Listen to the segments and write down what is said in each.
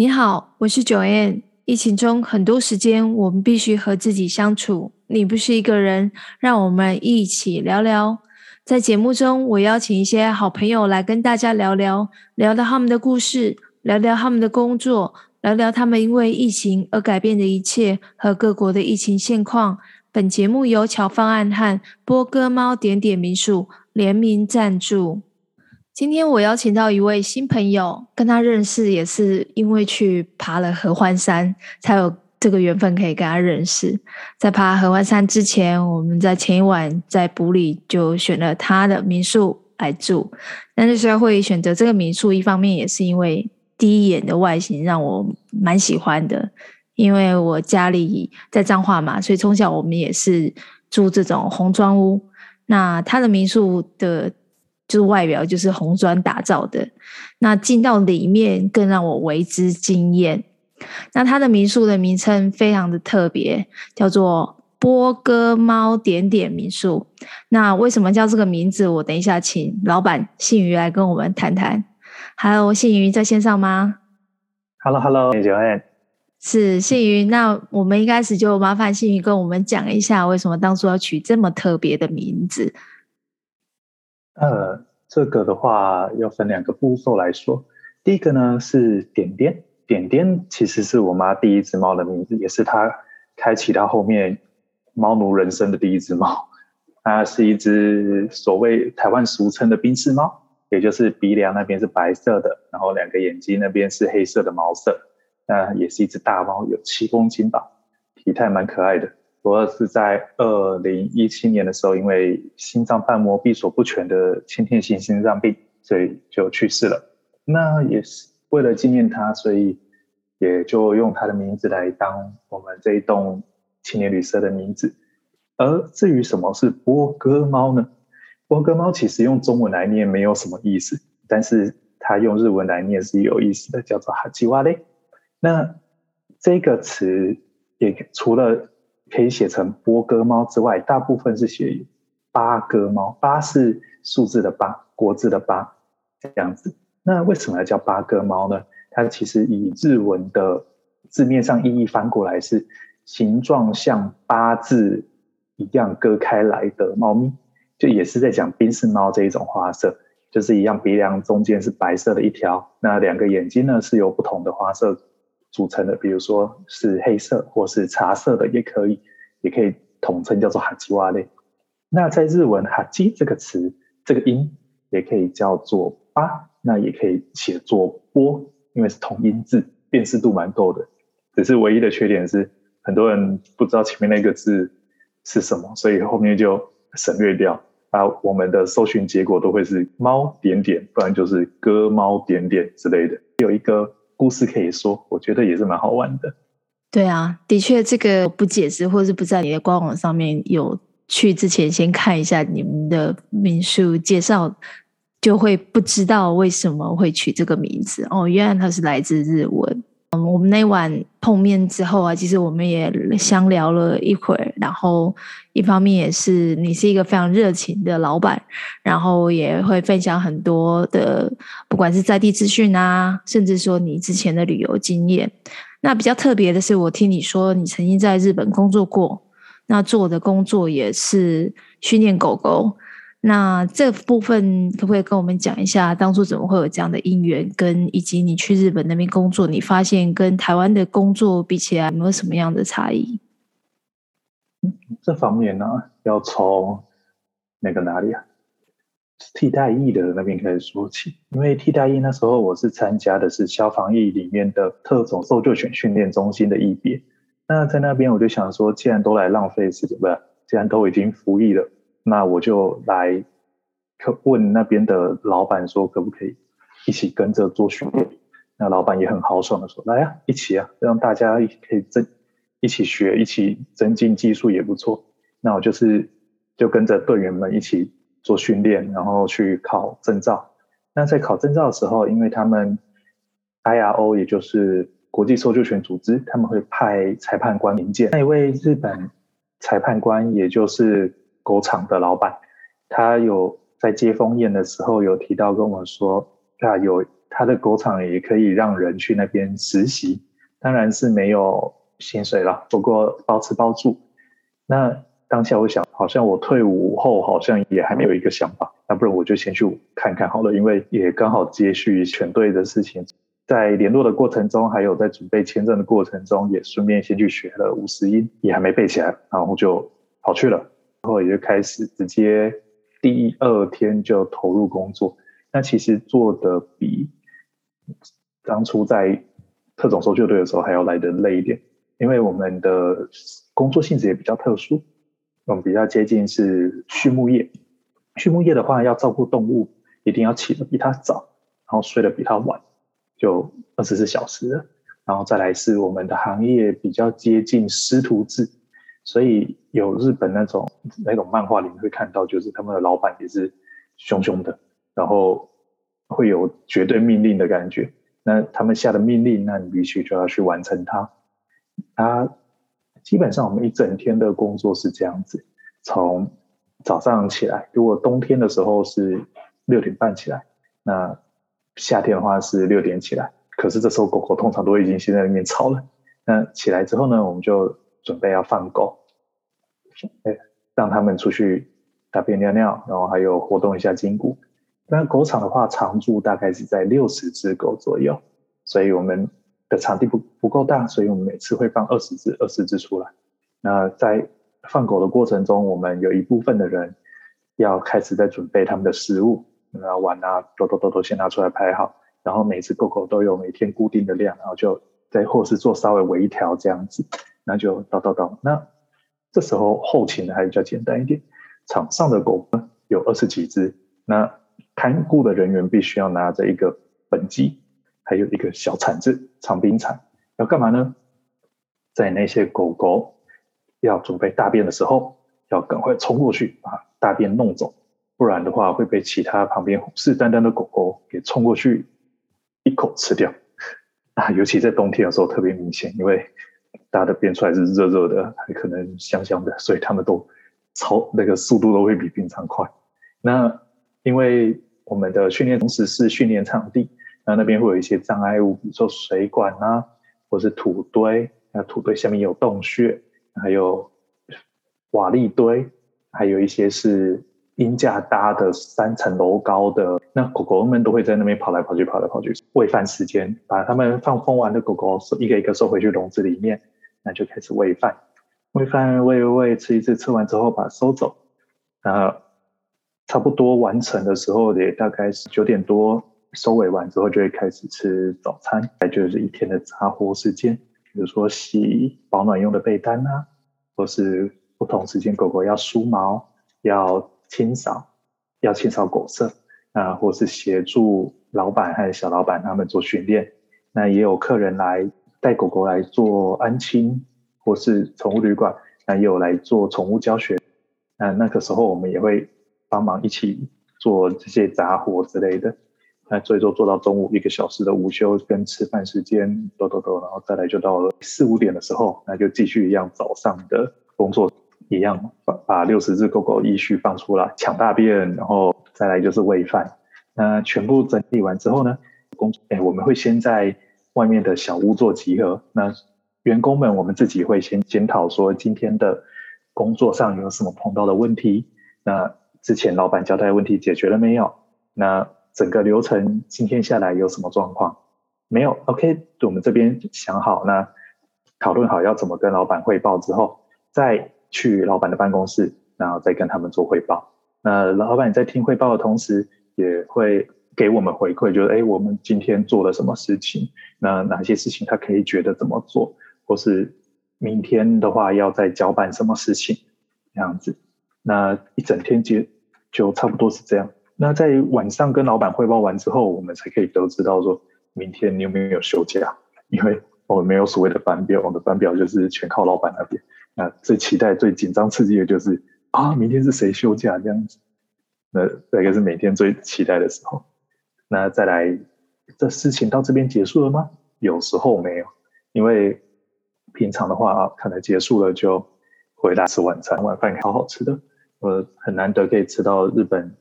你好，我是九 n。疫情中很多时间，我们必须和自己相处。你不是一个人，让我们一起聊聊。在节目中，我邀请一些好朋友来跟大家聊聊，聊聊他们的故事，聊聊他们的工作，聊聊他们因为疫情而改变的一切和各国的疫情现况。本节目由巧方案和波哥猫点点民宿联名赞助。今天我邀请到一位新朋友，跟他认识也是因为去爬了合欢山，才有这个缘分可以跟他认识。在爬合欢山之前，我们在前一晚在埔里就选了他的民宿来住。但是虽然会选择这个民宿，一方面也是因为第一眼的外形让我蛮喜欢的，因为我家里在彰化嘛，所以从小我们也是住这种红砖屋。那他的民宿的。就是外表就是红砖打造的，那进到里面更让我为之惊艳。那它的民宿的名称非常的特别，叫做波哥猫点点民宿。那为什么叫这个名字？我等一下请老板信瑜来跟我们谈谈。Hello，信瑜在线上吗？Hello，Hello，是信瑜。那我们一开始就麻烦信瑜跟我们讲一下，为什么当初要取这么特别的名字？呃，这个的话要分两个步骤来说。第一个呢是点点，点点其实是我妈第一只猫的名字，也是她开启她后面猫奴人生的第一只猫。它是一只所谓台湾俗称的宾士猫，也就是鼻梁那边是白色的，然后两个眼睛那边是黑色的毛色。那也是一只大猫，有七公斤吧，体态蛮可爱的。主要是在二零一七年的时候，因为心脏瓣膜闭锁不全的先天性心脏病，所以就去世了。那也是为了纪念他，所以也就用他的名字来当我们这一栋青年旅社的名字。而至于什么是波哥猫呢？波哥猫其实用中文来念没有什么意思，但是它用日文来念是有意思的，叫做哈基瓦嘞。那这个词也除了可以写成波哥猫之外，大部分是写八哥猫。八是数字的八，国字的八，这样子。那为什么叫八哥猫呢？它其实以日文的字面上意义翻过来是形状像八字一样割开来的猫咪，就也是在讲宾士猫这一种花色，就是一样鼻梁中间是白色的一条，那两个眼睛呢是由不同的花色组成的，比如说是黑色或是茶色的也可以，也可以统称叫做哈基瓦类。那在日文“哈基”这个词，这个音也可以叫做“八”，那也可以写作“波”，因为是同音字，辨识度蛮够的。只是唯一的缺点是，很多人不知道前面那个字是什么，所以后面就省略掉。啊，我们的搜寻结果都会是“猫点点”，不然就是“哥猫点点”之类的。有一个。故事可以说，我觉得也是蛮好玩的。对啊，的确，这个不解释，或是不在你的官网上面有去之前先看一下你们的民宿介绍，就会不知道为什么会取这个名字哦。原来它是来自日文。嗯，我们那晚碰面之后啊，其实我们也相聊了一会儿，然后一方面也是你是一个非常热情的老板，然后也会分享很多的，不管是在地资讯啊，甚至说你之前的旅游经验。那比较特别的是，我听你说你曾经在日本工作过，那做的工作也是训练狗狗。那这部分可不可以跟我们讲一下，当初怎么会有这样的因缘，跟以及你去日本那边工作，你发现跟台湾的工作比起来，有没有什么样的差异？这方面呢，要从那个哪里啊？替代役的那边开始说起。因为替代役那时候我是参加的是消防役里面的特种搜救犬训练中心的役别。那在那边我就想说，既然都来浪费时间，不是？既然都已经服役了。那我就来问那边的老板说，可不可以一起跟着做训练？那老板也很豪爽的说：“来呀，一起啊，让大家可以增一起学，一起增进技术也不错。”那我就是就跟着队员们一起做训练，然后去考证照。那在考证照的时候，因为他们 IRO 也就是国际搜救犬组织，他们会派裁判官引荐。那一位日本裁判官，也就是。狗场的老板，他有在接风宴的时候有提到跟我说，啊，有他的狗场也可以让人去那边实习，当然是没有薪水了，不过包吃包住。那当下我想，好像我退伍后好像也还没有一个想法，那不然我就先去看看好了，因为也刚好接续全队的事情，在联络的过程中，还有在准备签证的过程中，也顺便先去学了五十音，也还没背起来，然后就跑去了，然后也就开始直接第二天就投入工作。那其实做的比当初在特种搜救队的时候还要来的累一点，因为我们的工作性质也比较特殊。我们比较接近是畜牧业，畜牧业的话要照顾动物，一定要起得比它早，然后睡得比它晚，就二十四小时。然后再来是我们的行业比较接近师徒制，所以有日本那种那种漫画里面会看到，就是他们的老板也是凶凶的，然后会有绝对命令的感觉。那他们下的命令，那你必须就要去完成它。他。基本上我们一整天的工作是这样子：从早上起来，如果冬天的时候是六点半起来，那夏天的话是六点起来。可是这时候狗狗通常都已经先在那边吵了。那起来之后呢，我们就准备要放狗，哎，让他们出去大便尿尿，然后还有活动一下筋骨。那狗场的话，常驻大概是在六十只狗左右，所以我们。的场地不不够大，所以我们每次会放二十只、二十只出来。那在放狗的过程中，我们有一部分的人要开始在准备他们的食物，那碗啊，都都都都先拿出来排好。然后每次狗狗都有每天固定的量，然后就在或是做稍微微调这样子，那就叨叨叨。那这时候后勤呢还比较简单一点，场上的狗有二十几只，那看顾的人员必须要拿着一个本机。还有一个小铲子，长柄铲，要干嘛呢？在那些狗狗要准备大便的时候，要赶快冲过去把大便弄走，不然的话会被其他旁边虎视眈眈的狗狗给冲过去一口吃掉。啊，尤其在冬天的时候特别明显，因为大的便出来是热热的，还可能香香的，所以他们都超那个速度都会比平常快。那因为我们的训练同时是训练场地。那那边会有一些障碍物，比如说水管啊，或是土堆。那土堆下面有洞穴，还有瓦砾堆，还有一些是鹰架搭的三层楼高的。那狗狗们都会在那边跑来跑去，跑来跑去。喂饭时间，把它们放风完的狗狗一个一个收回去笼子里面，那就开始喂饭。喂饭喂喂喂，吃一次，吃完之后把它收走。那差不多完成的时候也大概是九点多。收尾完之后，就会开始吃早餐，再就是一天的杂活时间，比如说洗保暖用的被单啊，或是不同时间狗狗要梳毛、要清扫、要清扫狗舍啊，或是协助老板和小老板他们做训练。那也有客人来带狗狗来做安亲，或是宠物旅馆，那也有来做宠物教学。那那个时候我们也会帮忙一起做这些杂活之类的。那最多做到中午一个小时的午休跟吃饭时间，抖抖抖，然后再来就到了四五点的时候，那就继续一样早上的工作，一样把把六十只狗狗依序放出来抢大便，然后再来就是喂饭。那全部整理完之后呢，工作哎，我们会先在外面的小屋做集合。那员工们我们自己会先检讨说今天的工作上有什么碰到的问题，那之前老板交代的问题解决了没有？那整个流程今天下来有什么状况？没有，OK，我们这边想好，那讨论好要怎么跟老板汇报之后，再去老板的办公室，然后再跟他们做汇报。那老板在听汇报的同时，也会给我们回馈，就是哎，我们今天做了什么事情？那哪些事情他可以觉得怎么做？或是明天的话要再交办什么事情？这样子，那一整天就就差不多是这样。那在晚上跟老板汇报完之后，我们才可以得知到说，明天你有没有休假？因为我们没有所谓的班表，我们的班表就是全靠老板那边。那最期待、最紧张、刺激的就是啊，明天是谁休假这样子？那大概是每天最期待的时候。那再来，这事情到这边结束了吗？有时候没有，因为平常的话，可能结束了就回来吃晚餐，晚饭好好吃的，我，很难得可以吃到日本。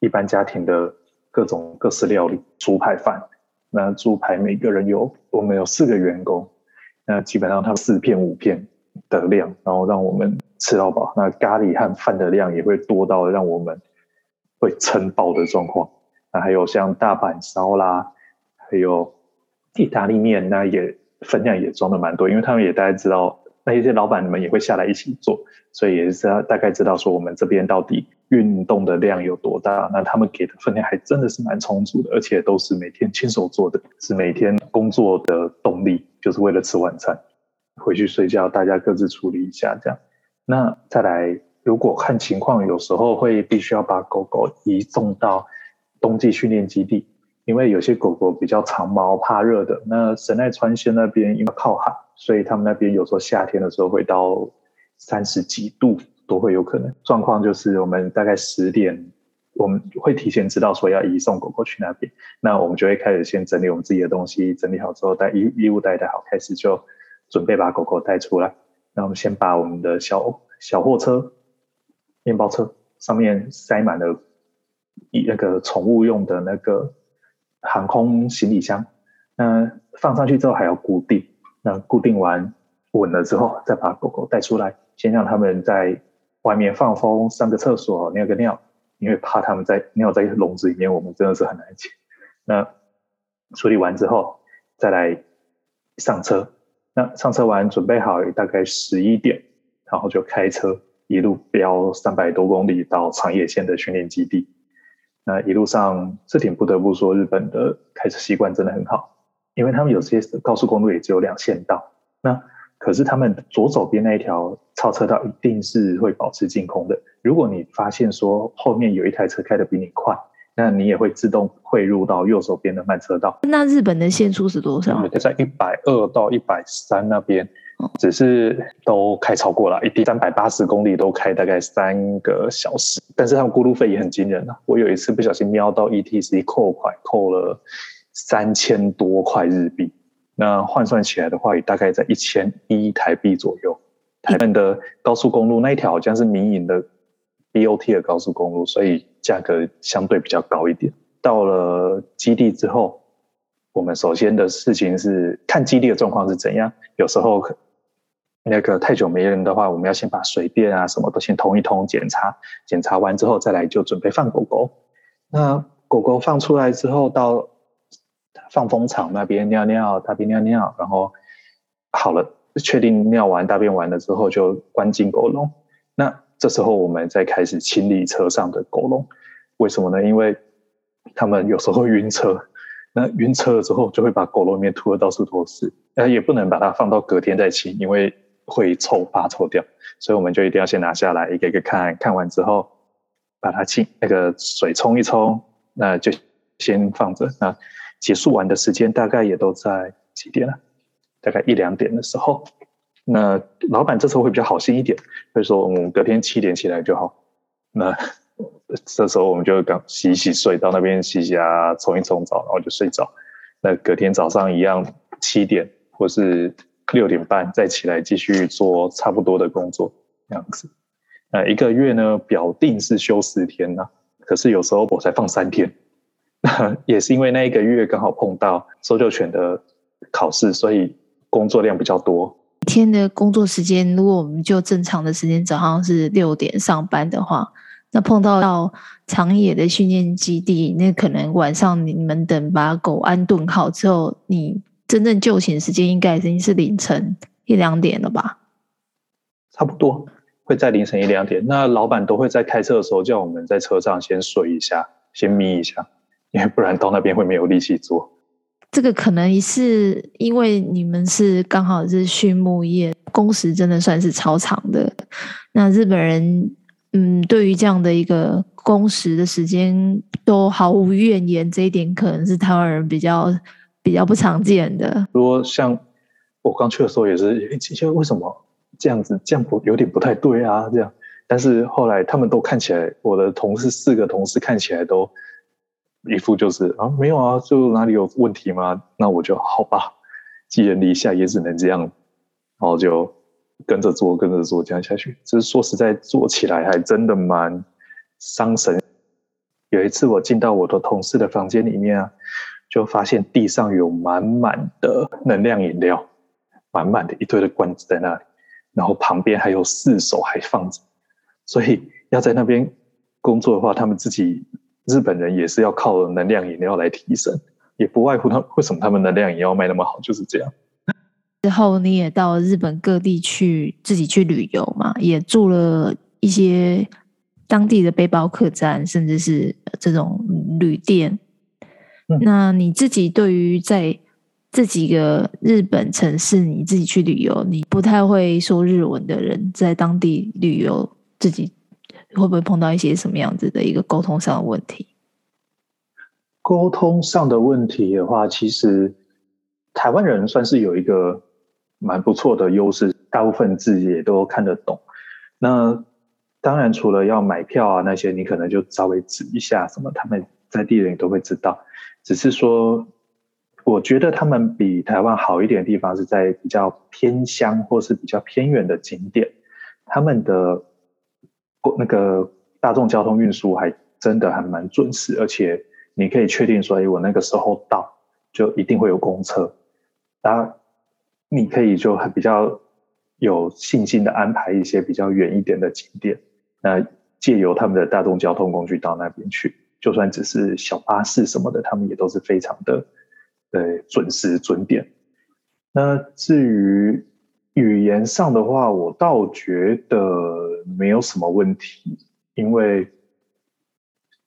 一般家庭的各种各式料理，猪排饭，那猪排每个人有我们有四个员工，那基本上他们四片五片的量，然后让我们吃到饱。那咖喱和饭的量也会多到让我们会撑爆的状况。那还有像大阪烧啦，还有意大利面，那也分量也装的蛮多，因为他们也大概知道。那一些老板们也会下来一起做，所以也是大概知道说我们这边到底运动的量有多大。那他们给的分量还真的是蛮充足的，而且都是每天亲手做的，是每天工作的动力，就是为了吃晚餐。回去睡觉，大家各自处理一下这样。那再来，如果看情况，有时候会必须要把狗狗移送到冬季训练基地，因为有些狗狗比较长毛，怕热的。那神奈川县那边因为靠海。所以他们那边有时候夏天的时候会到三十几度都会有可能。状况就是我们大概十点，我们会提前知道说要移送狗狗去那边，那我们就会开始先整理我们自己的东西，整理好之后带衣衣物带带好，开始就准备把狗狗带出来。那我们先把我们的小小货车、面包车上面塞满了一那个宠物用的那个航空行李箱，那放上去之后还要固定。那固定完稳了之后，再把狗狗带出来，先让他们在外面放风、上个厕所、尿个尿，因为怕他们在尿在笼子里面，我们真的是很难解。那处理完之后，再来上车。那上车完准备好，大概十一点，然后就开车一路飙三百多公里到长野县的训练基地。那一路上，这点不得不说，日本的开车习惯真的很好。因为他们有些高速公路也只有两线道，那可是他们左手边那一条超车道一定是会保持净空的。如果你发现说后面有一台车开得比你快，那你也会自动汇入到右手边的慢车道。那日本的限速是多少？在一百二到一百三那边，只是都开超过了，一定三百八十公里都开大概三个小时。但是他们过路费也很惊人啊！我有一次不小心瞄到 ETC 扣款扣了。三千多块日币，那换算起来的话，也大概在一千一台币左右。台湾的高速公路那一条好像是民营的 BOT 的高速公路，所以价格相对比较高一点。到了基地之后，我们首先的事情是看基地的状况是怎样。有时候那个太久没人的话，我们要先把水电啊什么都先通一通检查，检查完之后再来就准备放狗狗。那狗狗放出来之后到。放风场那边尿尿，大便尿尿，然后好了，确定尿完大便完了之后，就关进狗笼。那这时候我们再开始清理车上的狗笼。为什么呢？因为他们有时候晕车，那晕车了之后就会把狗笼里面吐得到处都是。那也不能把它放到隔天再清，因为会臭，发臭掉。所以我们就一定要先拿下来，一个一个看，看完之后把它清，那个水冲一冲，那就先放着。那结束完的时间大概也都在几点了？大概一两点的时候，那老板这时候会比较好心一点，会说我们隔天七点起来就好。那这时候我们就刚洗洗睡，到那边洗洗啊，冲一冲澡，然后就睡着。那隔天早上一样七点或是六点半再起来继续做差不多的工作，这样子。那一个月呢，表定是休四天呐，可是有时候我才放三天。也是因为那一个月刚好碰到搜救犬的考试，所以工作量比较多。一天的工作时间，如果我们就正常的时间，早上是六点上班的话，那碰到到长野的训练基地，那可能晚上你们等把狗安顿好之后，你真正就寝时间应该已经是凌晨一两点了吧？差不多会在凌晨一两点。那老板都会在开车的时候叫我们在车上先睡一下，先眯一下。因为不然到那边会没有力气做。这个可能是因为你们是刚好是畜牧业，工时真的算是超长的。那日本人，嗯，对于这样的一个工时的时间都毫无怨言，这一点可能是台湾人比较比较不常见的。如果像我刚去的时候也是，就为什么这样子，这样不有点不太对啊？这样，但是后来他们都看起来，我的同事四个同事看起来都。一副就是啊，没有啊，就哪里有问题吗？那我就好吧，寄人篱下也只能这样，然后就跟着做，跟着做，这样下去。只是说实在，做起来还真的蛮伤神。有一次我进到我的同事的房间里面啊，就发现地上有满满的能量饮料，满满的一堆的罐子在那里，然后旁边还有四手还放着，所以要在那边工作的话，他们自己日本人也是要靠能量饮料来提神，也不外乎他为什么他们能量饮料卖那么好，就是这样。之后你也到日本各地去自己去旅游嘛，也住了一些当地的背包客栈，甚至是这种旅店。嗯、那你自己对于在这几个日本城市你自己去旅游，你不太会说日文的人在当地旅游，自己会不会碰到一些什么样子的一个沟通上的问题？沟通上的问题的话，其实台湾人算是有一个。蛮不错的优势，大部分字也都看得懂。那当然，除了要买票啊那些，你可能就稍微指一下什么，他们在地人都会知道。只是说，我觉得他们比台湾好一点的地方是在比较偏乡或是比较偏远的景点，他们的那个大众交通运输还真的还蛮准时，而且你可以确定说，哎，我那个时候到就一定会有公车。啊。你可以就很比较有信心的安排一些比较远一点的景点，那借由他们的大众交通工具到那边去，就算只是小巴士什么的，他们也都是非常的呃准时准点。那至于语言上的话，我倒觉得没有什么问题，因为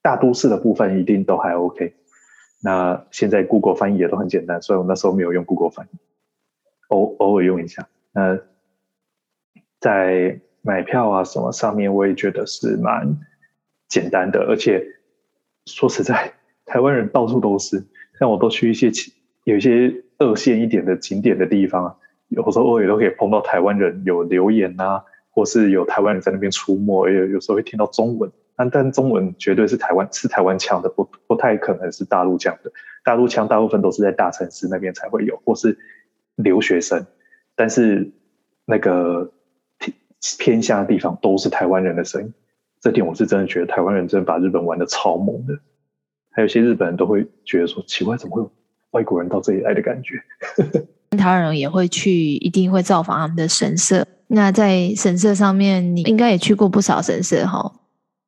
大都市的部分一定都还 OK。那现在 Google 翻译也都很简单，所以我那时候没有用 Google 翻译。偶偶尔用一下，那在买票啊什么上面，我也觉得是蛮简单的。而且说实在，台湾人到处都是，像我都去一些有一些二线一点的景点的地方，有时候偶尔都可以碰到台湾人有留言啊，或是有台湾人在那边出没，也有时候会听到中文。但但中文绝对是台湾是台湾腔的，不不太可能是大陆腔的。大陆腔大部分都是在大城市那边才会有，或是。留学生，但是那个偏向的地方都是台湾人的声音，这点我是真的觉得台湾人真的把日本玩的超猛的。还有些日本人都会觉得说奇怪，怎么会有外国人到这里来的感觉？台湾人也会去，一定会造访他们的神社。那在神社上面，你应该也去过不少神社哈，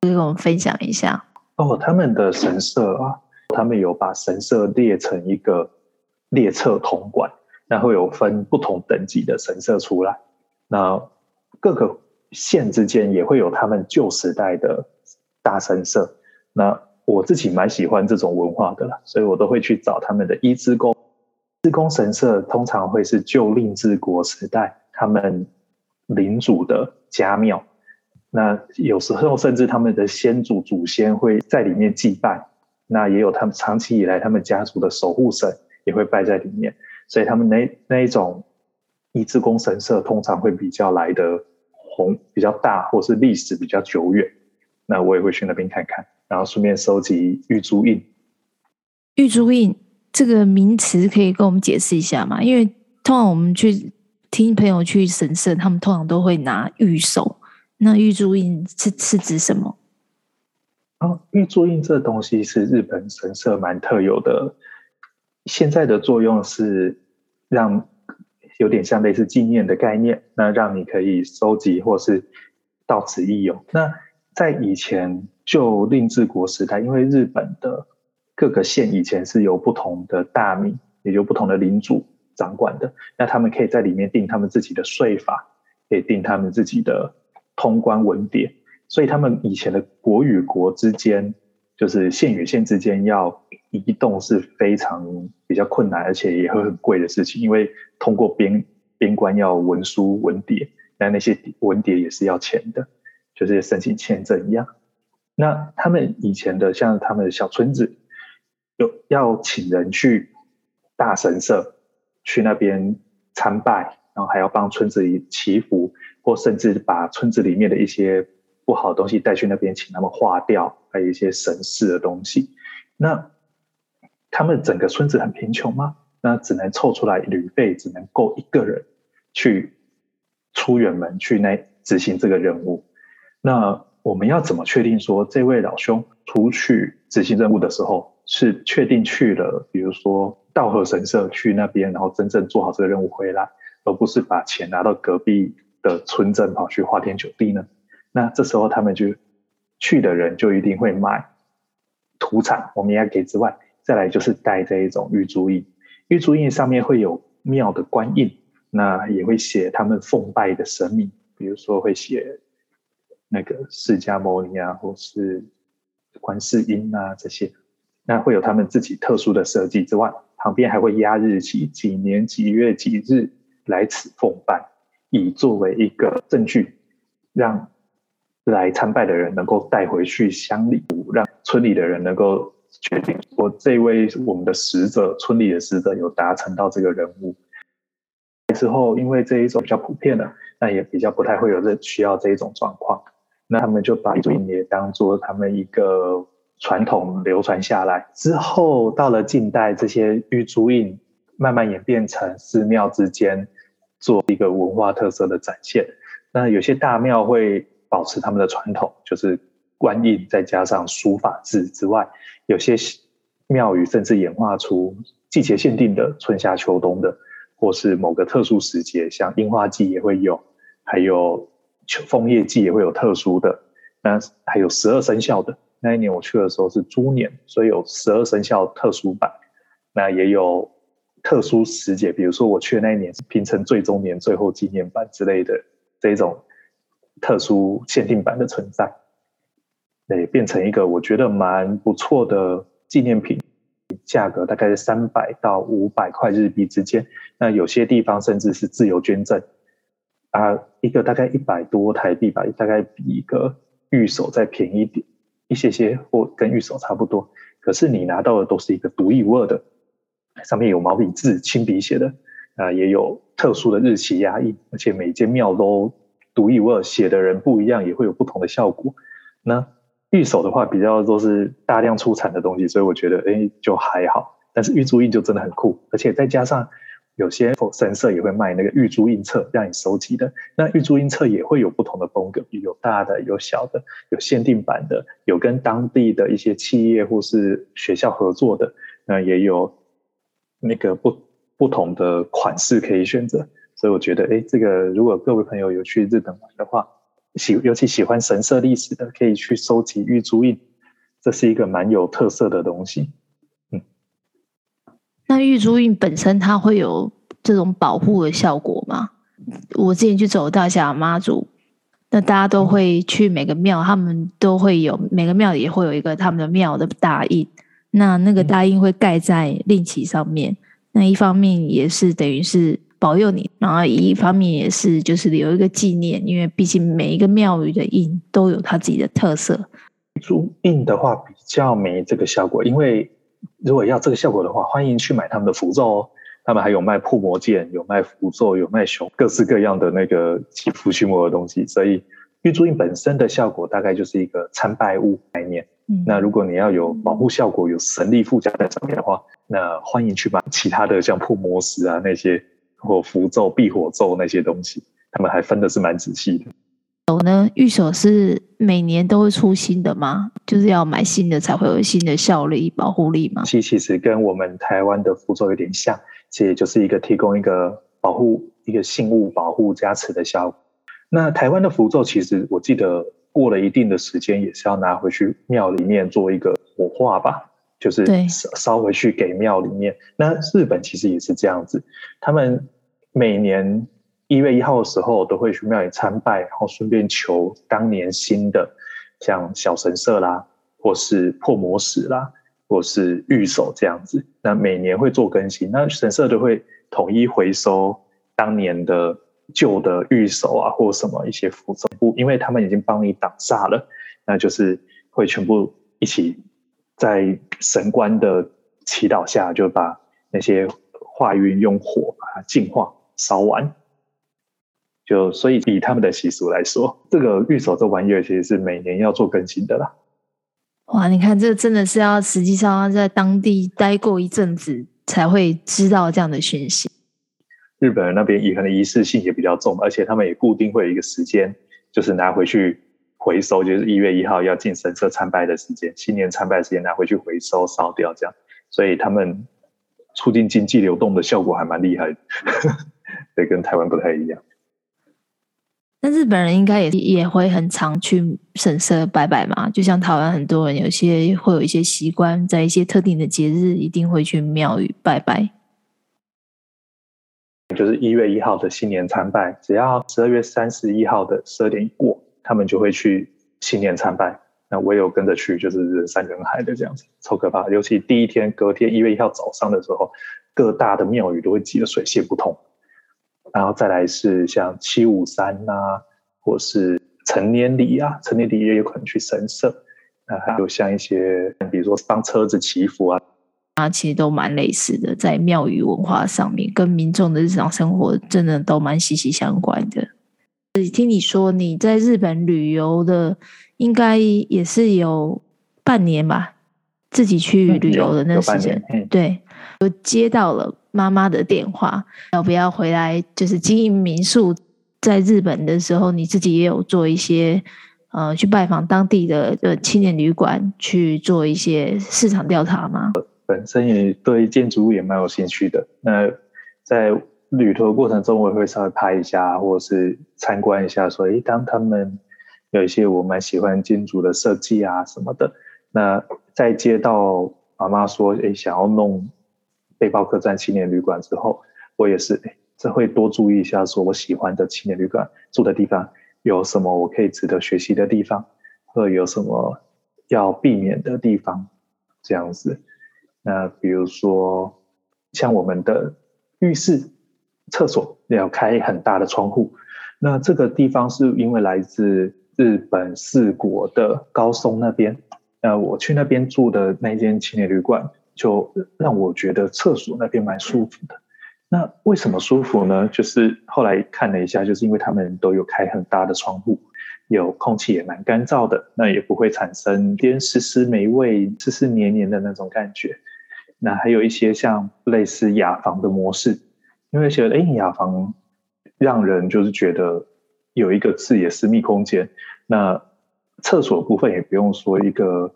可以跟我们分享一下。哦，他们的神社啊，他们有把神社列成一个列册统管。那会有分不同等级的神社出来，那各个县之间也会有他们旧时代的大神社。那我自己蛮喜欢这种文化的啦，所以我都会去找他们的一之宫。伊之宫神社通常会是旧令制国时代他们领主的家庙，那有时候甚至他们的先祖祖先会在里面祭拜。那也有他们长期以来他们家族的守护神也会拜在里面。所以他们那那一种一之宫神社通常会比较来的红比较大，或是历史比较久远。那我也会去那边看看，然后顺便收集玉珠印。玉珠印这个名词可以跟我们解释一下吗？因为通常我们去听朋友去神社，他们通常都会拿玉手。那玉珠印是是指什么？哦，玉珠印这东西是日本神社蛮特有的。现在的作用是让有点像类似纪念的概念，那让你可以收集或是到此一游。那在以前旧令治国时代，因为日本的各个县以前是由不同的大名，也就不同的领主掌管的，那他们可以在里面定他们自己的税法，可以定他们自己的通关文牒，所以他们以前的国与国之间。就是县与县之间要移动是非常比较困难，而且也会很贵的事情，因为通过边边关要文书文牒，那那些文牒也是要钱的，就是申请签证一样。那他们以前的像他们的小村子，有要请人去大神社去那边参拜，然后还要帮村子里祈福，或甚至把村子里面的一些。不好的东西带去那边，请他们化掉，还有一些神事的东西。那他们整个村子很贫穷吗？那只能凑出来旅费，只能够一个人去出远门去那执行这个任务。那我们要怎么确定说这位老兄出去执行任务的时候，是确定去了，比如说稻荷神社去那边，然后真正做好这个任务回来，而不是把钱拿到隔壁的村镇跑去花天酒地呢？那这时候他们就去的人就一定会买土产，我们也要给之外，再来就是带这一种玉珠印，玉珠印上面会有庙的官印，那也会写他们奉拜的神明，比如说会写那个释迦牟尼啊，或是观世音啊这些。那会有他们自己特殊的设计之外，旁边还会压日期，几年几月几日来此奉拜，以作为一个证据，让来参拜的人能够带回去乡里，让村里的人能够确定，我这位我们的使者，村里的使者有达成到这个任务。之后，因为这一种比较普遍的，那也比较不太会有这需要这一种状况，那他们就把玉珠印也当做他们一个。传统流传下来之后，到了近代，这些玉珠印慢慢演变成寺庙之间做一个文化特色的展现。那有些大庙会保持他们的传统，就是官印再加上书法字之外，有些庙宇甚至演化出季节限定的春夏秋冬的，或是某个特殊时节，像樱花季也会有，还有秋枫叶季也会有特殊的。那还有十二生肖的。那一年我去的时候是猪年，所以有十二生肖特殊版，那也有特殊时节，比如说我去的那一年是平成最终年最后纪念版之类的这种特殊限定版的存在，对，变成一个我觉得蛮不错的纪念品，价格大概是三百到五百块日币之间，那有些地方甚至是自由捐赠，啊，一个大概一百多台币吧，大概比一个御守再便宜一点。一些些或跟御守差不多，可是你拿到的都是一个独一无二的，上面有毛笔字、亲笔写的，啊，也有特殊的日期压印，而且每间庙都独一无二，写的人不一样，也会有不同的效果。那玉手的话，比较都是大量出产的东西，所以我觉得，哎，就还好。但是玉珠印就真的很酷，而且再加上。有些神社也会卖那个玉珠印册，让你收集的。那玉珠印册也会有不同的风格，有大的，有小的，有限定版的，有跟当地的一些企业或是学校合作的。那也有那个不不同的款式可以选择。所以我觉得，哎，这个如果各位朋友有去日本玩的话，喜尤其喜欢神社历史的，可以去收集玉珠印，这是一个蛮有特色的东西。嗯那玉珠印本身它会有这种保护的效果吗？我之前去走大甲妈祖，那大家都会去每个庙，他们都会有每个庙也会有一个他们的庙的大印，那那个大印会盖在令旗上面，那一方面也是等于是保佑你，然后一方面也是就是留一个纪念，因为毕竟每一个庙宇的印都有它自己的特色。玉珠印的话比较没这个效果，因为。如果要这个效果的话，欢迎去买他们的符咒哦。他们还有卖破魔剑，有卖符咒，有卖熊，各式各样的那个祈福驱魔的东西。所以玉珠印本身的效果大概就是一个参拜物概念。嗯。那如果你要有保护效果、有神力附加在上面的话，那欢迎去买其他的像破魔石啊那些，或符咒、避火咒那些东西。他们还分的是蛮仔细的。手呢？玉手是每年都会出新的吗？就是要买新的才会有新的效力、保护力吗？其其实跟我们台湾的符咒有点像，其实就是一个提供一个保护、一个信物保护加持的效果。那台湾的符咒，其实我记得过了一定的时间，也是要拿回去庙里面做一个火化吧，就是烧烧回去给庙里面。那日本其实也是这样子，他们每年。一月一号的时候，都会去庙里参拜，然后顺便求当年新的，像小神社啦，或是破魔石啦，或是御守这样子。那每年会做更新，那神社都会统一回收当年的旧的御守啊，或什么一些符咒，因为他们已经帮你挡煞了，那就是会全部一起在神官的祈祷下，就把那些化运用火把它净化烧完。就所以，以他们的习俗来说，这个御守这玩意儿其实是每年要做更新的啦。哇，你看，这真的是要实际上要在当地待过一阵子才会知道这样的讯息。日本人那边也可能仪式性也比较重，而且他们也固定会有一个时间，就是拿回去回收，就是一月一号要进神社参拜的时间，新年参拜的时间拿回去回收烧掉，这样，所以他们促进经济流动的效果还蛮厉害的，对，跟台湾不太一样。那日本人应该也也会很常去神社拜拜嘛，就像台湾很多人有些会有一些习惯，在一些特定的节日一定会去庙宇拜拜。就是一月一号的新年参拜，只要十二月三十一号的十二点一过，他们就会去新年参拜。那我也有跟着去，就是人山人海的这样子，超可怕。尤其第一天，隔天一月一号早上的时候，各大的庙宇都会挤得水泄不通。然后再来是像七五三呐，或是成年礼啊，成年礼也有可能去神社。那还有像一些，比如说帮车子祈福啊，啊，其实都蛮类似的，在庙宇文化上面，跟民众的日常生活真的都蛮息息相关的。听你说你在日本旅游的，应该也是有半年吧，自己去旅游的那时间，嗯、对，我接到了。妈妈的电话，要不要回来？就是经营民宿，在日本的时候，你自己也有做一些，呃，去拜访当地的呃青年旅馆，去做一些市场调查吗？本身也对建筑物也蛮有兴趣的。那在旅途的过程中，我也会稍微拍一下，或者是参观一下，说，诶，当他们有一些我蛮喜欢建筑的设计啊什么的，那在接到妈妈说，诶，想要弄。背包客栈青年旅馆之后，我也是，这会多注意一下，说我喜欢的青年旅馆住的地方有什么我可以值得学习的地方，或者有什么要避免的地方，这样子。那比如说，像我们的浴室、厕所要开很大的窗户，那这个地方是因为来自日本四国的高松那边，那我去那边住的那间青年旅馆。就让我觉得厕所那边蛮舒服的。那为什么舒服呢？就是后来看了一下，就是因为他们都有开很大的窗户，有空气也蛮干燥的，那也不会产生边湿湿霉味、湿湿黏黏的那种感觉。那还有一些像类似雅房的模式，因为觉得哎，雅房让人就是觉得有一个自己的私密空间。那厕所部分也不用说一个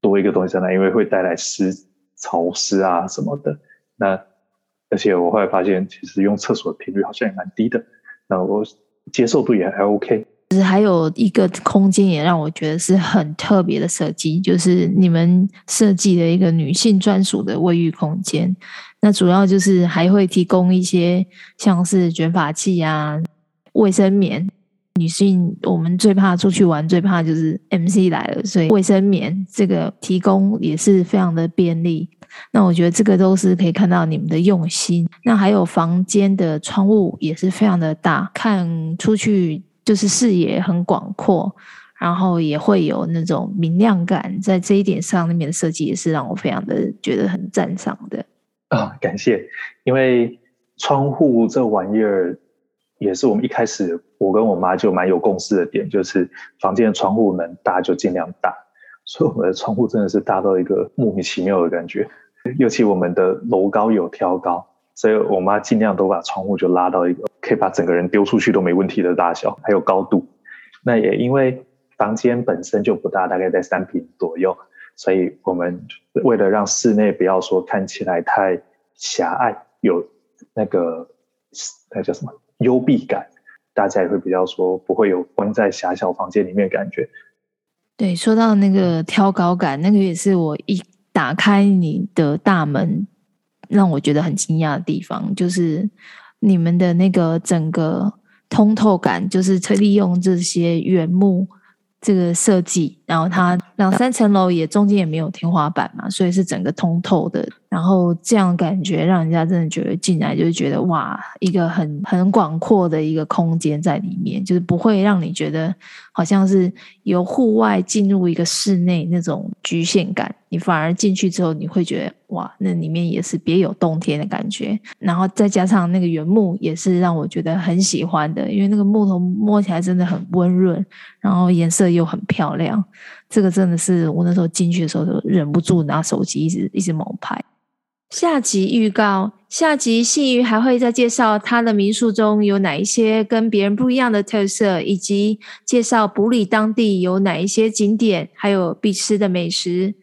多一个东西在那，因为会带来湿。潮湿啊什么的，那而且我后来发现，其实用厕所的频率好像也蛮低的，那我接受度也还 OK。其实还有一个空间也让我觉得是很特别的设计，就是你们设计的一个女性专属的卫浴空间。那主要就是还会提供一些像是卷发器啊、卫生棉。女性，我们最怕出去玩，最怕就是 MC 来了，所以卫生棉这个提供也是非常的便利。那我觉得这个都是可以看到你们的用心。那还有房间的窗户也是非常的大，看出去就是视野很广阔，然后也会有那种明亮感。在这一点上，那边的设计也是让我非常的觉得很赞赏的。啊，感谢，因为窗户这玩意儿。也是我们一开始，我跟我妈就蛮有共识的点，就是房间的窗户能大就尽量大，所以我们的窗户真的是大到一个莫名其妙的感觉。尤其我们的楼高有挑高，所以我妈尽量都把窗户就拉到一个可以把整个人丢出去都没问题的大小，还有高度。那也因为房间本身就不大，大概在三平左右，所以我们为了让室内不要说看起来太狭隘，有那个那叫什么？幽闭感，大家也会比较说不会有关在狭小房间里面的感觉。对，说到那个挑高感，那个也是我一打开你的大门，让我觉得很惊讶的地方，就是你们的那个整个通透感，就是利用这些原木。这个设计，然后它两三层楼也中间也没有天花板嘛，所以是整个通透的。然后这样感觉让人家真的觉得进来就是觉得哇，一个很很广阔的一个空间在里面，就是不会让你觉得好像是由户外进入一个室内那种局限感。你反而进去之后，你会觉得哇，那里面也是别有洞天的感觉。然后再加上那个原木，也是让我觉得很喜欢的，因为那个木头摸起来真的很温润，然后颜色又很漂亮。这个真的是我那时候进去的时候就忍不住拿手机一直一直猛拍。下集预告：下集信鱼还会再介绍他的民宿中有哪一些跟别人不一样的特色，以及介绍埔里当地有哪一些景点，还有必吃的美食。